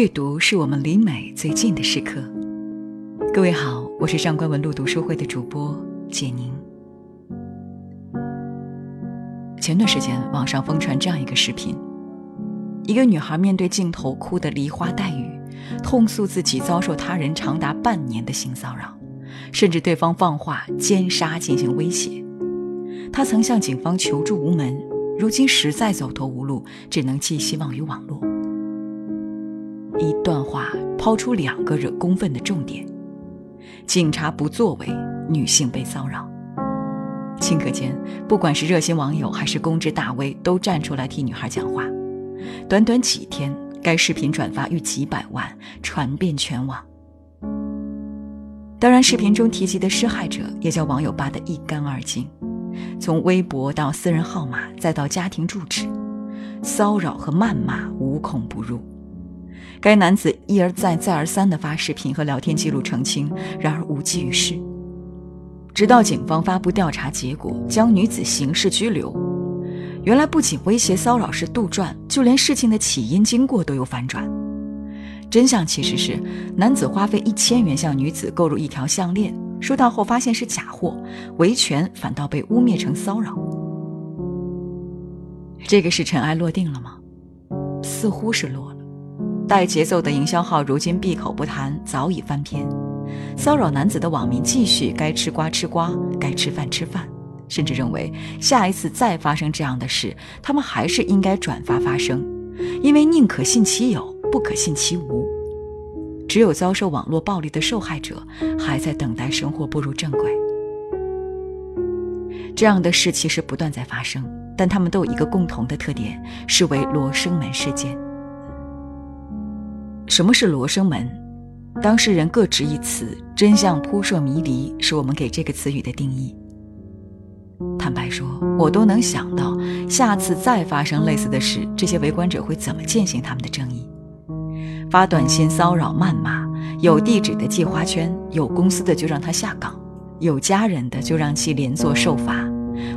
阅读是我们离美最近的时刻。各位好，我是上官文露读书会的主播简宁。前段时间，网上疯传这样一个视频：一个女孩面对镜头哭得梨花带雨，痛诉自己遭受他人长达半年的性骚扰，甚至对方放话奸杀进行威胁。她曾向警方求助无门，如今实在走投无路，只能寄希望于网络。一段话抛出两个惹公愤的重点：警察不作为，女性被骚扰。顷刻间，不管是热心网友还是公知大 V，都站出来替女孩讲话。短短几天，该视频转发逾几百万，传遍全网。当然，视频中提及的施害者也叫网友扒得一干二净，从微博到私人号码，再到家庭住址，骚扰和谩骂无孔不入。该男子一而再、再而三地发视频和聊天记录澄清，然而无济于事。直到警方发布调查结果，将女子刑事拘留。原来不仅威胁骚扰是杜撰，就连事情的起因经过都有反转。真相其实是，男子花费一千元向女子购入一条项链，收到后发现是假货，维权反倒被污蔑成骚扰。这个是尘埃落定了吗？似乎是落了。带节奏的营销号如今闭口不谈，早已翻篇。骚扰男子的网民继续该吃瓜吃瓜，该吃饭吃饭，甚至认为下一次再发生这样的事，他们还是应该转发发声，因为宁可信其有，不可信其无。只有遭受网络暴力的受害者还在等待生活步入正轨。这样的事其实不断在发生，但他们都有一个共同的特点，是为罗生门事件。什么是罗生门？当事人各执一词，真相扑朔迷离，是我们给这个词语的定义。坦白说，我都能想到，下次再发生类似的事，这些围观者会怎么践行他们的正义？发短信骚扰、谩骂，有地址的寄花圈，有公司的就让他下岗，有家人的就让其连坐受罚。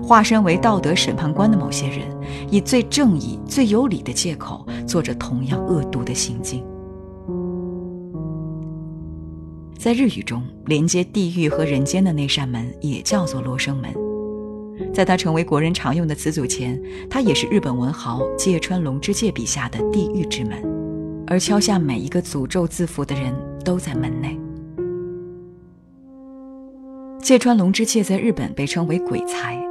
化身为道德审判官的某些人，以最正义、最有理的借口，做着同样恶毒的行径。在日语中，连接地狱和人间的那扇门也叫做罗生门。在它成为国人常用的词组前，它也是日本文豪芥川龙之介笔下的地狱之门。而敲下每一个诅咒字符的人都在门内。芥川龙之介在日本被称为鬼才，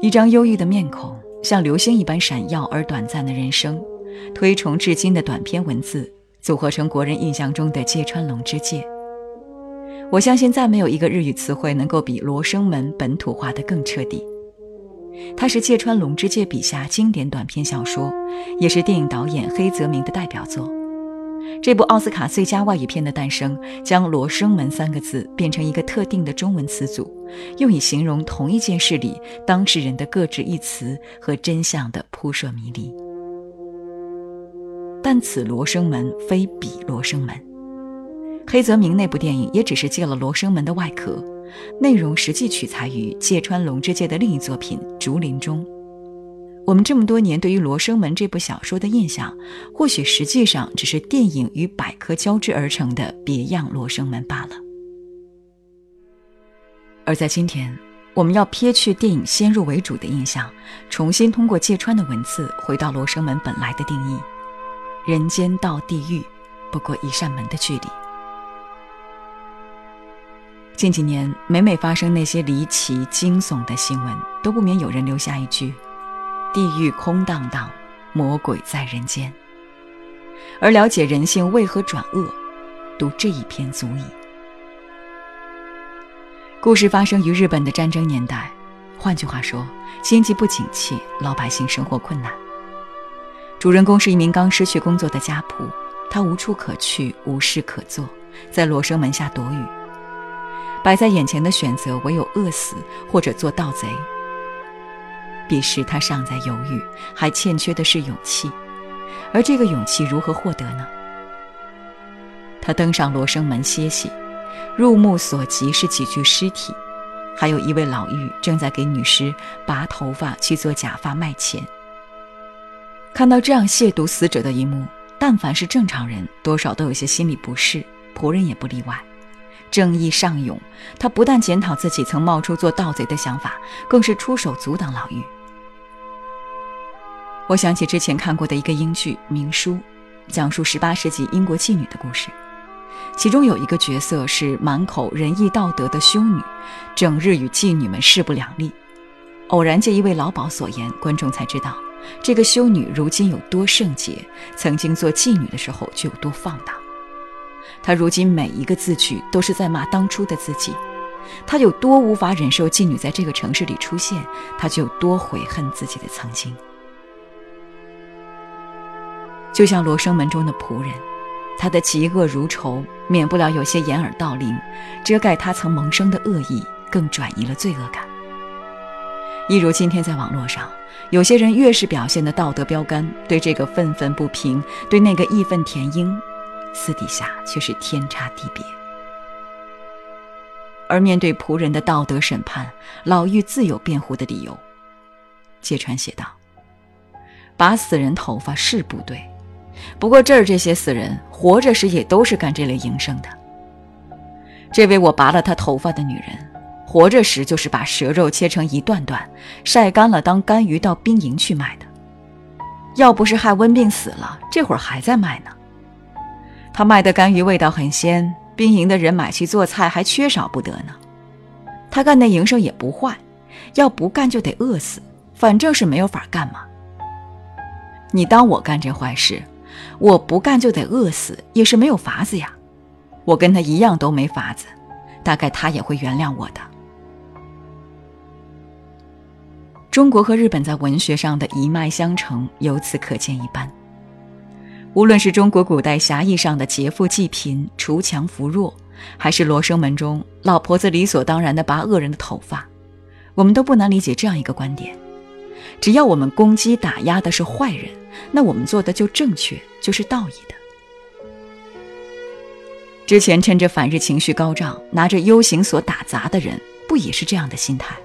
一张忧郁的面孔，像流星一般闪耀而短暂的人生，推崇至今的短篇文字，组合成国人印象中的芥川龙之介。我相信再没有一个日语词汇能够比“罗生门”本土化的更彻底。它是芥川龙之介笔下经典短篇小说，也是电影导演黑泽明的代表作。这部奥斯卡最佳外语片的诞生，将“罗生门”三个字变成一个特定的中文词组，用以形容同一件事里当事人的各执一词和真相的扑朔迷离。但此罗生门非彼罗生门。黑泽明那部电影也只是借了《罗生门》的外壳，内容实际取材于芥川龙之介的另一作品《竹林中》。我们这么多年对于《罗生门》这部小说的印象，或许实际上只是电影与百科交织而成的别样《罗生门》罢了。而在今天，我们要撇去电影先入为主的印象，重新通过芥川的文字回到《罗生门》本来的定义：人间到地狱，不过一扇门的距离。近几年，每每发生那些离奇惊悚的新闻，都不免有人留下一句：“地狱空荡荡，魔鬼在人间。”而了解人性为何转恶，读这一篇足矣。故事发生于日本的战争年代，换句话说，经济不景气，老百姓生活困难。主人公是一名刚失去工作的家仆，他无处可去，无事可做，在罗生门下躲雨。摆在眼前的选择唯有饿死或者做盗贼。彼时他尚在犹豫，还欠缺的是勇气，而这个勇气如何获得呢？他登上罗生门歇息，入目所及是几具尸体，还有一位老妪正在给女尸拔头发去做假发卖钱。看到这样亵渎死者的一幕，但凡是正常人，多少都有些心理不适，仆人也不例外。正义上涌，他不但检讨自己曾冒出做盗贼的想法，更是出手阻挡老妪。我想起之前看过的一个英剧《明书》，讲述18世纪英国妓女的故事，其中有一个角色是满口仁义道德的修女，整日与妓女们势不两立。偶然借一位老鸨所言，观众才知道，这个修女如今有多圣洁，曾经做妓女的时候就有多放荡。他如今每一个字句都是在骂当初的自己，他有多无法忍受妓女在这个城市里出现，他就有多悔恨自己的曾经。就像罗生门中的仆人，他的嫉恶如仇，免不了有些掩耳盗铃，遮盖他曾萌生的恶意，更转移了罪恶感。一如今天在网络上，有些人越是表现的道德标杆，对这个愤愤不平，对那个义愤填膺。私底下却是天差地别。而面对仆人的道德审判，老妪自有辩护的理由。芥川写道：“拔死人头发是不对，不过这儿这些死人活着时也都是干这类营生的。这位我拔了她头发的女人，活着时就是把蛇肉切成一段段，晒干了当干鱼到兵营去卖的。要不是害瘟病死了，这会儿还在卖呢。”他卖的干鱼味道很鲜，兵营的人买去做菜还缺少不得呢。他干那营生也不坏，要不干就得饿死，反正是没有法干嘛。你当我干这坏事，我不干就得饿死，也是没有法子呀。我跟他一样都没法子，大概他也会原谅我的。中国和日本在文学上的一脉相承，由此可见一斑。无论是中国古代狭义上的劫富济贫、锄强扶弱，还是罗生门中老婆子理所当然的拔恶人的头发，我们都不难理解这样一个观点：只要我们攻击打压的是坏人，那我们做的就正确，就是道义的。之前趁着反日情绪高涨，拿着 U 型锁打砸的人，不也是这样的心态？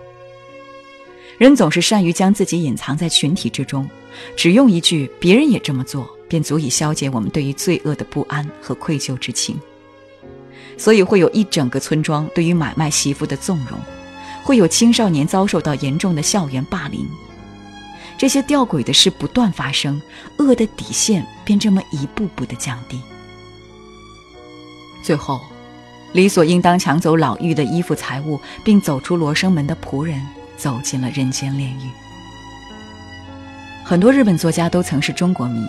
人总是善于将自己隐藏在群体之中，只用一句“别人也这么做”。便足以消解我们对于罪恶的不安和愧疚之情，所以会有一整个村庄对于买卖媳妇的纵容，会有青少年遭受到严重的校园霸凌，这些吊诡的事不断发生，恶的底线便这么一步步的降低。最后，理所应当抢走老妪的衣服财物，并走出罗生门的仆人，走进了人间炼狱。很多日本作家都曾是中国迷。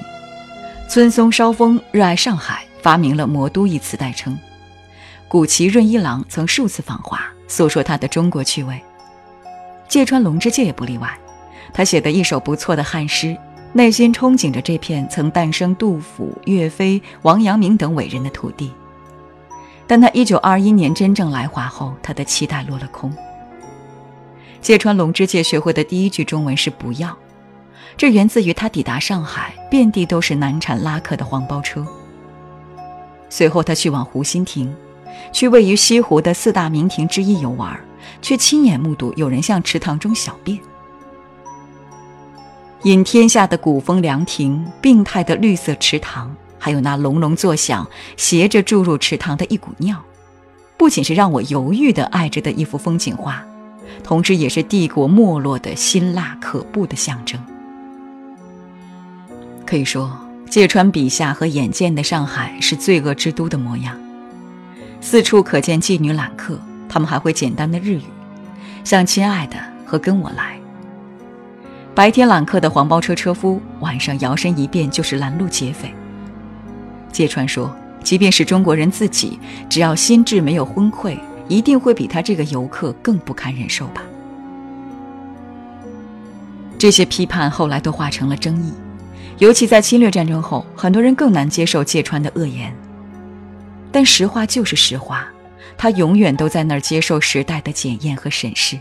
村松梢风热爱上海，发明了“魔都”一词代称。古崎润一郎曾数次访华，诉说他的中国趣味。芥川龙之介也不例外，他写的一首不错的汉诗，内心憧憬着这片曾诞生杜甫、岳飞、王阳明等伟人的土地。但他1921年真正来华后，他的期待落了空。芥川龙之介学会的第一句中文是“不要”。这源自于他抵达上海，遍地都是难产拉客的黄包车。随后，他去往湖心亭，去位于西湖的四大名亭之一游玩，却亲眼目睹有人向池塘中小便。引天下的古风凉亭、病态的绿色池塘，还有那隆隆作响、斜着注入池塘的一股尿，不仅是让我犹豫的爱着的一幅风景画，同时也是帝国没落的辛辣可怖的象征。可以说，芥川笔下和眼见的上海是罪恶之都的模样，四处可见妓女揽客，他们还会简单的日语，像“亲爱的”和“跟我来”。白天揽客的黄包车车夫，晚上摇身一变就是拦路劫匪。芥川说，即便是中国人自己，只要心智没有昏聩，一定会比他这个游客更不堪忍受吧。这些批判后来都化成了争议。尤其在侵略战争后，很多人更难接受芥川的恶言。但实话就是实话，他永远都在那儿接受时代的检验和审视。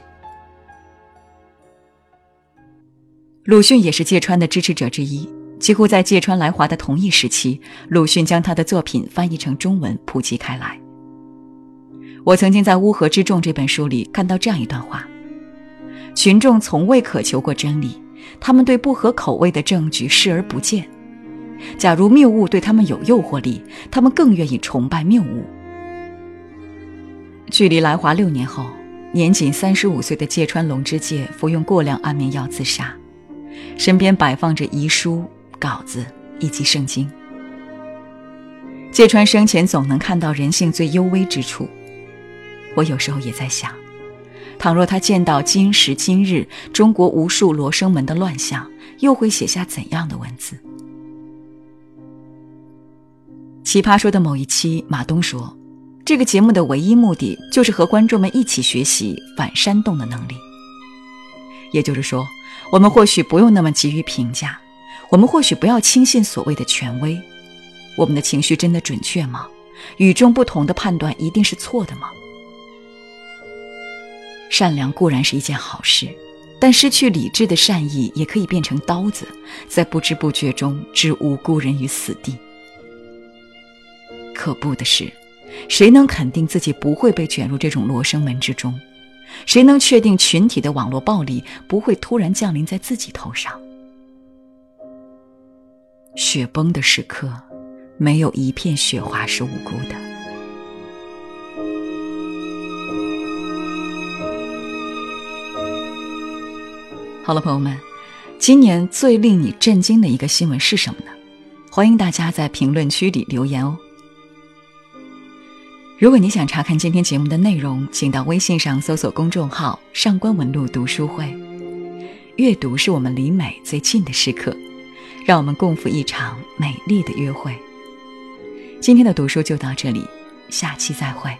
鲁迅也是芥川的支持者之一，几乎在芥川来华的同一时期，鲁迅将他的作品翻译成中文普及开来。我曾经在《乌合之众》这本书里看到这样一段话：群众从未渴求过真理。他们对不合口味的证据视而不见，假如谬误对他们有诱惑力，他们更愿意崇拜谬误。距离来华六年后，年仅三十五岁的芥川龙之介服用过量安眠药自杀，身边摆放着遗书、稿子以及圣经。芥川生前总能看到人性最幽微之处，我有时候也在想，倘若他见到今时今日中国无数罗生门的乱象，又会写下怎样的文字？奇葩说的某一期，马东说：“这个节目的唯一目的就是和观众们一起学习反煽动的能力。也就是说，我们或许不用那么急于评价，我们或许不要轻信所谓的权威。我们的情绪真的准确吗？与众不同的判断一定是错的吗？善良固然是一件好事，但失去理智的善意也可以变成刀子，在不知不觉中置无辜人于死地。”可怖的是，谁能肯定自己不会被卷入这种罗生门之中？谁能确定群体的网络暴力不会突然降临在自己头上？雪崩的时刻，没有一片雪花是无辜的。好了，朋友们，今年最令你震惊的一个新闻是什么呢？欢迎大家在评论区里留言哦。如果你想查看今天节目的内容，请到微信上搜索公众号“上官文露读书会”。阅读是我们离美最近的时刻，让我们共赴一场美丽的约会。今天的读书就到这里，下期再会。